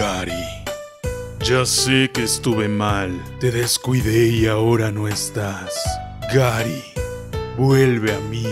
Gary. Ya sé que estuve mal, te descuidé y ahora no estás. Gary, vuelve a mí.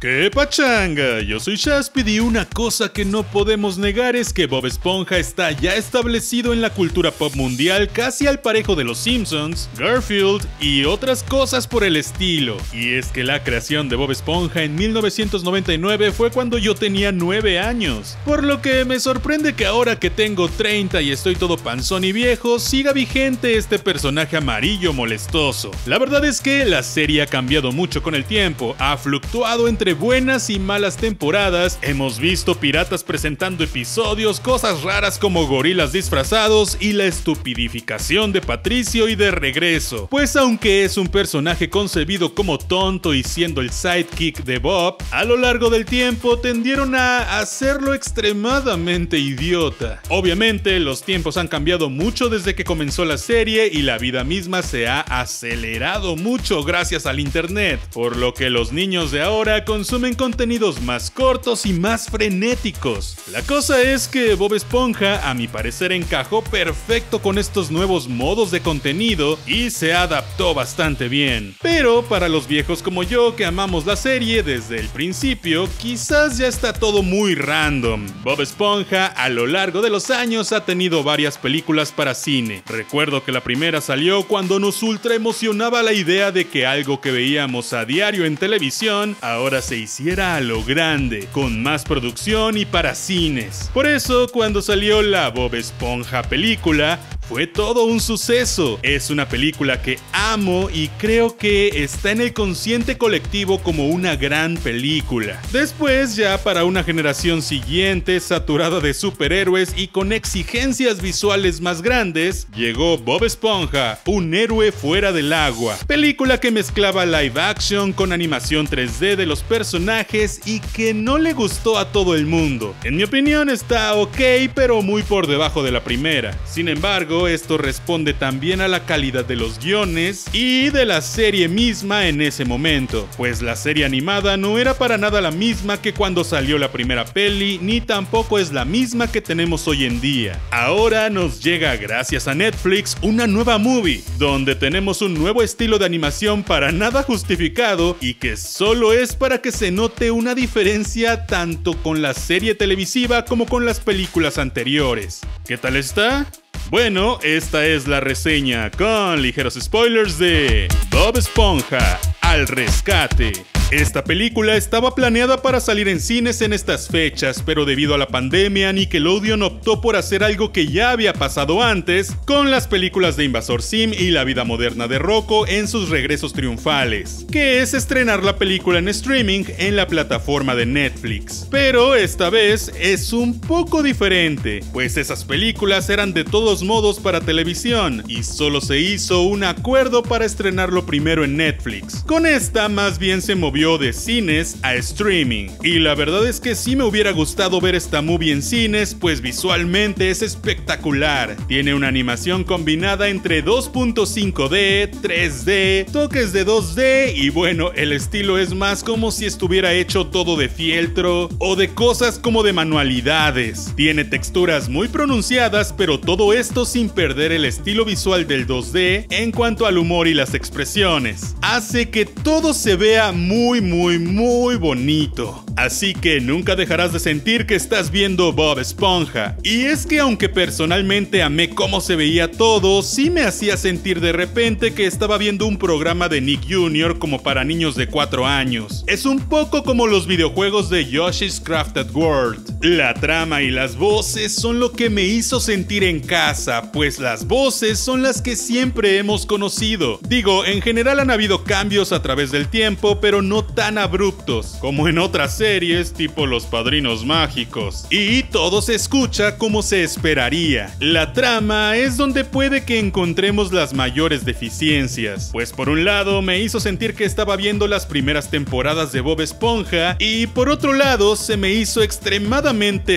¡Qué pachanga! Yo soy Shaspid y una cosa que no podemos negar es que Bob Esponja está ya establecido en la cultura pop mundial casi al parejo de los Simpsons, Garfield y otras cosas por el estilo. Y es que la creación de Bob Esponja en 1999 fue cuando yo tenía 9 años, por lo que me sorprende que ahora que tengo 30 y estoy todo panzón y viejo, siga vigente este personaje amarillo molestoso. La verdad es que la serie ha cambiado mucho con el tiempo, ha fluctuado entre buenas y malas temporadas, hemos visto piratas presentando episodios, cosas raras como gorilas disfrazados y la estupidificación de Patricio y de regreso. Pues aunque es un personaje concebido como tonto y siendo el sidekick de Bob, a lo largo del tiempo tendieron a hacerlo extremadamente idiota. Obviamente los tiempos han cambiado mucho desde que comenzó la serie y la vida misma se ha acelerado mucho gracias al internet, por lo que los niños de ahora consumen contenidos más cortos y más frenéticos. La cosa es que Bob Esponja, a mi parecer, encajó perfecto con estos nuevos modos de contenido y se adaptó bastante bien. Pero para los viejos como yo que amamos la serie desde el principio, quizás ya está todo muy random. Bob Esponja a lo largo de los años ha tenido varias películas para cine. Recuerdo que la primera salió cuando nos ultra emocionaba la idea de que algo que veíamos a diario en televisión ahora se hiciera a lo grande, con más producción y para cines. Por eso, cuando salió la Bob Esponja película, fue todo un suceso. Es una película que amo y creo que está en el consciente colectivo como una gran película. Después, ya para una generación siguiente, saturada de superhéroes y con exigencias visuales más grandes, llegó Bob Esponja, un héroe fuera del agua. Película que mezclaba live action con animación 3D de los personajes y que no le gustó a todo el mundo. En mi opinión está ok, pero muy por debajo de la primera. Sin embargo, esto responde también a la calidad de los guiones y de la serie misma en ese momento, pues la serie animada no era para nada la misma que cuando salió la primera peli, ni tampoco es la misma que tenemos hoy en día. Ahora nos llega gracias a Netflix una nueva movie, donde tenemos un nuevo estilo de animación para nada justificado y que solo es para que se note una diferencia tanto con la serie televisiva como con las películas anteriores. ¿Qué tal está? Bueno, esta es la reseña con ligeros spoilers de Bob Esponja al rescate. Esta película estaba planeada para salir en cines en estas fechas, pero debido a la pandemia, Nickelodeon optó por hacer algo que ya había pasado antes con las películas de Invasor Sim y La vida moderna de Rocco en sus regresos triunfales, que es estrenar la película en streaming en la plataforma de Netflix. Pero esta vez es un poco diferente, pues esas películas eran de todos modos para televisión y solo se hizo un acuerdo para estrenarlo primero en Netflix. Con esta más bien se movió de cines a streaming. Y la verdad es que sí me hubiera gustado ver esta movie en cines, pues visualmente es espectacular. Tiene una animación combinada entre 2.5D, 3D, toques de 2D y bueno, el estilo es más como si estuviera hecho todo de fieltro o de cosas como de manualidades. Tiene texturas muy pronunciadas, pero todo esto sin perder el estilo visual del 2D en cuanto al humor y las expresiones. Hace que todo se vea muy muy, muy, muy bonito. Así que nunca dejarás de sentir que estás viendo Bob Esponja. Y es que aunque personalmente amé cómo se veía todo, sí me hacía sentir de repente que estaba viendo un programa de Nick Jr. como para niños de 4 años. Es un poco como los videojuegos de Yoshi's Crafted World. La trama y las voces son lo que me hizo sentir en casa, pues las voces son las que siempre hemos conocido. Digo, en general han habido cambios a través del tiempo, pero no tan abruptos como en otras series tipo Los Padrinos Mágicos. Y todo se escucha como se esperaría. La trama es donde puede que encontremos las mayores deficiencias, pues por un lado me hizo sentir que estaba viendo las primeras temporadas de Bob Esponja y por otro lado se me hizo extremadamente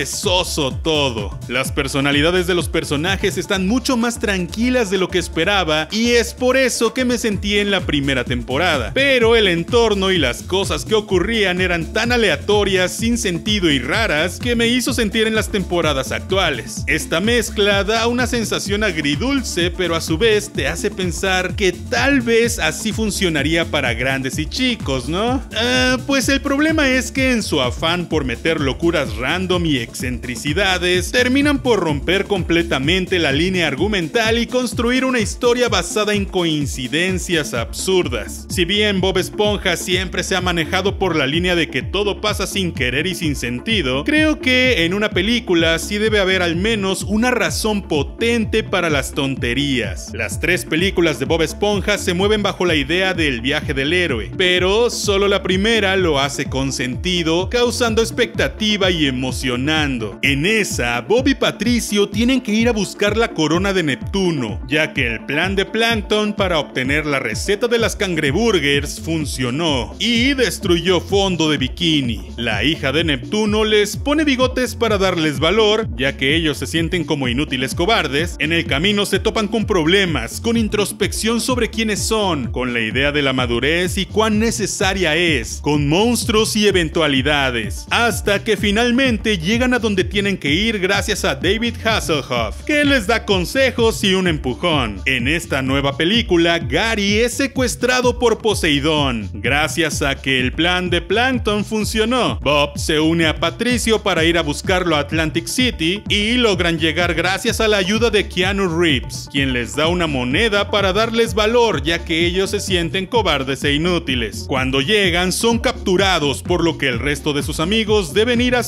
soso todo. Las personalidades de los personajes están mucho más tranquilas de lo que esperaba y es por eso que me sentí en la primera temporada. Pero el entorno y las cosas que ocurrían eran tan aleatorias, sin sentido y raras que me hizo sentir en las temporadas actuales. Esta mezcla da una sensación agridulce, pero a su vez te hace pensar que tal vez así funcionaría para grandes y chicos, ¿no? Ah, pues el problema es que en su afán por meter locuras random y excentricidades, terminan por romper completamente la línea argumental y construir una historia basada en coincidencias absurdas. Si bien Bob Esponja siempre se ha manejado por la línea de que todo pasa sin querer y sin sentido, creo que en una película sí debe haber al menos una razón potente para las tonterías. Las tres películas de Bob Esponja se mueven bajo la idea del viaje del héroe, pero solo la primera lo hace con sentido, causando expectativa y En esa, Bob y Patricio tienen que ir a buscar la corona de Neptuno, ya que el plan de Plankton para obtener la receta de las cangreburgers funcionó y destruyó fondo de bikini. La hija de Neptuno les pone bigotes para darles valor, ya que ellos se sienten como inútiles cobardes. En el camino se topan con problemas, con introspección sobre quiénes son, con la idea de la madurez y cuán necesaria es, con monstruos y eventualidades, hasta que finalmente llegan a donde tienen que ir gracias a David Hasselhoff, que les da consejos y un empujón. En esta nueva película, Gary es secuestrado por Poseidón, gracias a que el plan de Plankton funcionó. Bob se une a Patricio para ir a buscarlo a Atlantic City y logran llegar gracias a la ayuda de Keanu Reeves, quien les da una moneda para darles valor ya que ellos se sienten cobardes e inútiles. Cuando llegan son capturados por lo que el resto de sus amigos deben ir a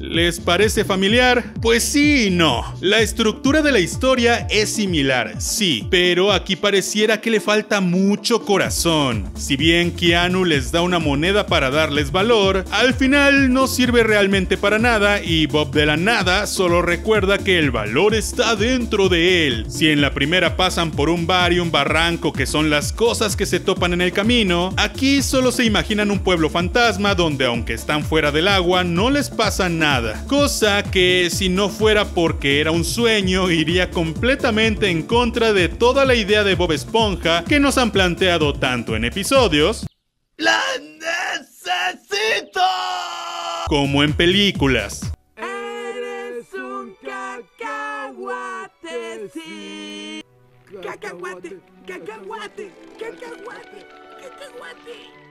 ¿Les parece familiar? Pues sí y no. La estructura de la historia es similar, sí, pero aquí pareciera que le falta mucho corazón. Si bien Keanu les da una moneda para darles valor, al final no sirve realmente para nada y Bob de la nada solo recuerda que el valor está dentro de él. Si en la primera pasan por un bar y un barranco que son las cosas que se topan en el camino, aquí solo se imaginan un pueblo fantasma donde aunque están fuera del agua no les pasa nada. Cosa que si no fuera porque era un sueño iría completamente en contra de toda la idea de Bob Esponja que nos han planteado tanto en episodios ¡La necesito! como en películas. Eres un cacahuate, sí. Cacahuate, cacahuate, cacahuate, cacahuate.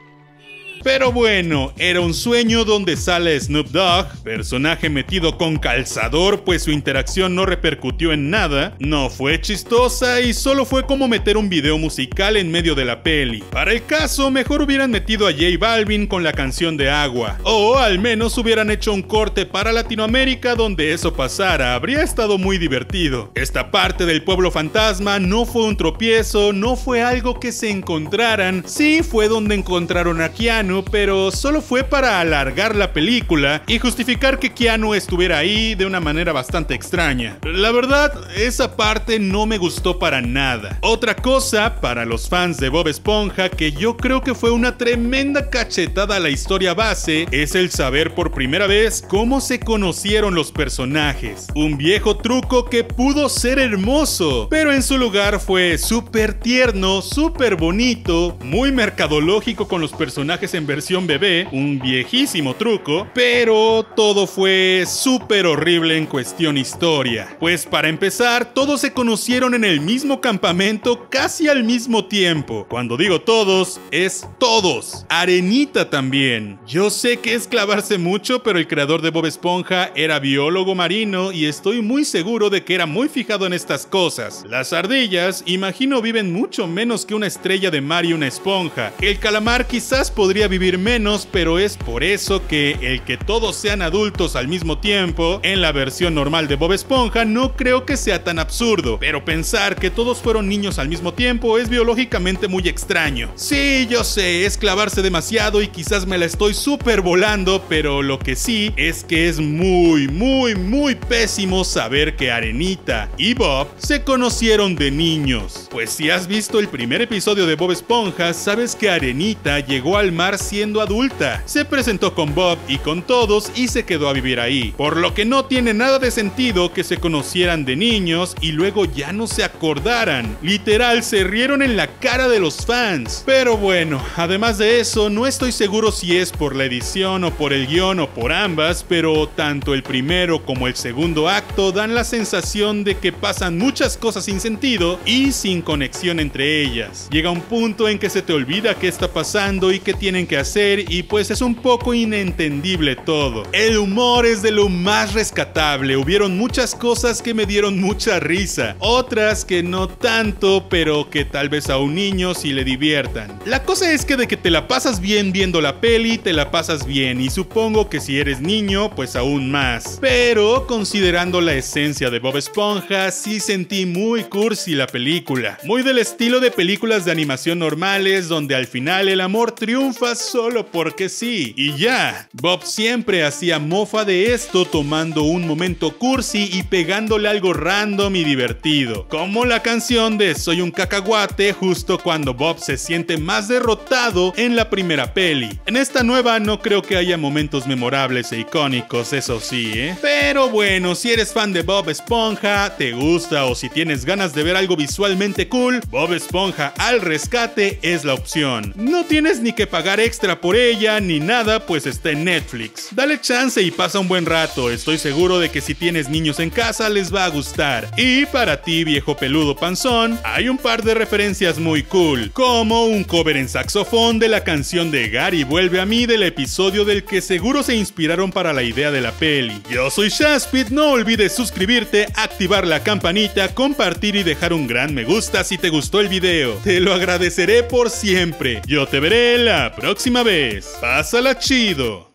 Pero bueno, era un sueño donde sale Snoop Dogg, personaje metido con calzador pues su interacción no repercutió en nada, no fue chistosa y solo fue como meter un video musical en medio de la peli. Para el caso, mejor hubieran metido a J Balvin con la canción de Agua, o al menos hubieran hecho un corte para Latinoamérica donde eso pasara, habría estado muy divertido. Esta parte del pueblo fantasma no fue un tropiezo, no fue algo que se encontraran, sí fue donde encontraron a Keanu, pero solo fue para alargar la película y justificar que Keanu estuviera ahí de una manera bastante extraña. La verdad, esa parte no me gustó para nada. Otra cosa, para los fans de Bob Esponja, que yo creo que fue una tremenda cachetada a la historia base, es el saber por primera vez cómo se conocieron los personajes. Un viejo truco que pudo ser hermoso, pero en su lugar fue súper tierno, súper bonito, muy mercadológico con los personajes en versión bebé, un viejísimo truco, pero todo fue súper horrible en cuestión historia. Pues para empezar, todos se conocieron en el mismo campamento casi al mismo tiempo. Cuando digo todos, es todos. Arenita también. Yo sé que es clavarse mucho, pero el creador de Bob Esponja era biólogo marino y estoy muy seguro de que era muy fijado en estas cosas. Las ardillas, imagino, viven mucho menos que una estrella de mar y una esponja. El calamar quizás podría vivir menos, pero es por eso que el que todos sean adultos al mismo tiempo, en la versión normal de Bob Esponja, no creo que sea tan absurdo. Pero pensar que todos fueron niños al mismo tiempo es biológicamente muy extraño. Sí, yo sé, es clavarse demasiado y quizás me la estoy súper volando, pero lo que sí es que es muy, muy, muy pésimo saber que Arenita y Bob se conocieron de niños. Pues si has visto el primer episodio de Bob Esponja, sabes que Arenita llegó al mar siendo adulta. Se presentó con Bob y con todos y se quedó a vivir ahí. Por lo que no tiene nada de sentido que se conocieran de niños y luego ya no se acordaran. Literal, se rieron en la cara de los fans. Pero bueno, además de eso, no estoy seguro si es por la edición o por el guion o por ambas, pero tanto el primero como el segundo acto dan la sensación de que pasan muchas cosas sin sentido y sin conexión entre ellas. Llega un punto en que se te olvida qué está pasando y qué tienen que hacer y pues es un poco inentendible todo. El humor es de lo más rescatable, hubieron muchas cosas que me dieron mucha risa, otras que no tanto, pero que tal vez a un niño sí le diviertan. La cosa es que de que te la pasas bien viendo la peli, te la pasas bien y supongo que si eres niño, pues aún más. Pero considerando la esencia de Bob Esponja, sí sentí muy cursi la película, muy del estilo de películas de animación normales donde al final el amor triunfa solo porque sí. Y ya, Bob siempre hacía mofa de esto tomando un momento cursi y pegándole algo random y divertido, como la canción de Soy un cacahuate justo cuando Bob se siente más derrotado en la primera peli. En esta nueva no creo que haya momentos memorables e icónicos, eso sí, ¿eh? Pero bueno, si eres fan de Bob Esponja, te gusta o si tienes ganas de ver algo visualmente cool, Bob Esponja al rescate es la opción. No tienes ni que pagar extra por ella ni nada, pues está en Netflix. Dale chance y pasa un buen rato, estoy seguro de que si tienes niños en casa les va a gustar. Y para ti, viejo peludo panzón, hay un par de referencias muy cool, como un cover en saxofón de la canción de Gary Vuelve a mí del episodio del que seguro se inspiraron para la idea de la peli. Yo soy Shaspit, no olvides suscribirte, activar la campanita, compartir y dejar un gran me gusta si te gustó el video. Te lo agradeceré por siempre. Yo te veré la próxima vez. Pásala chido.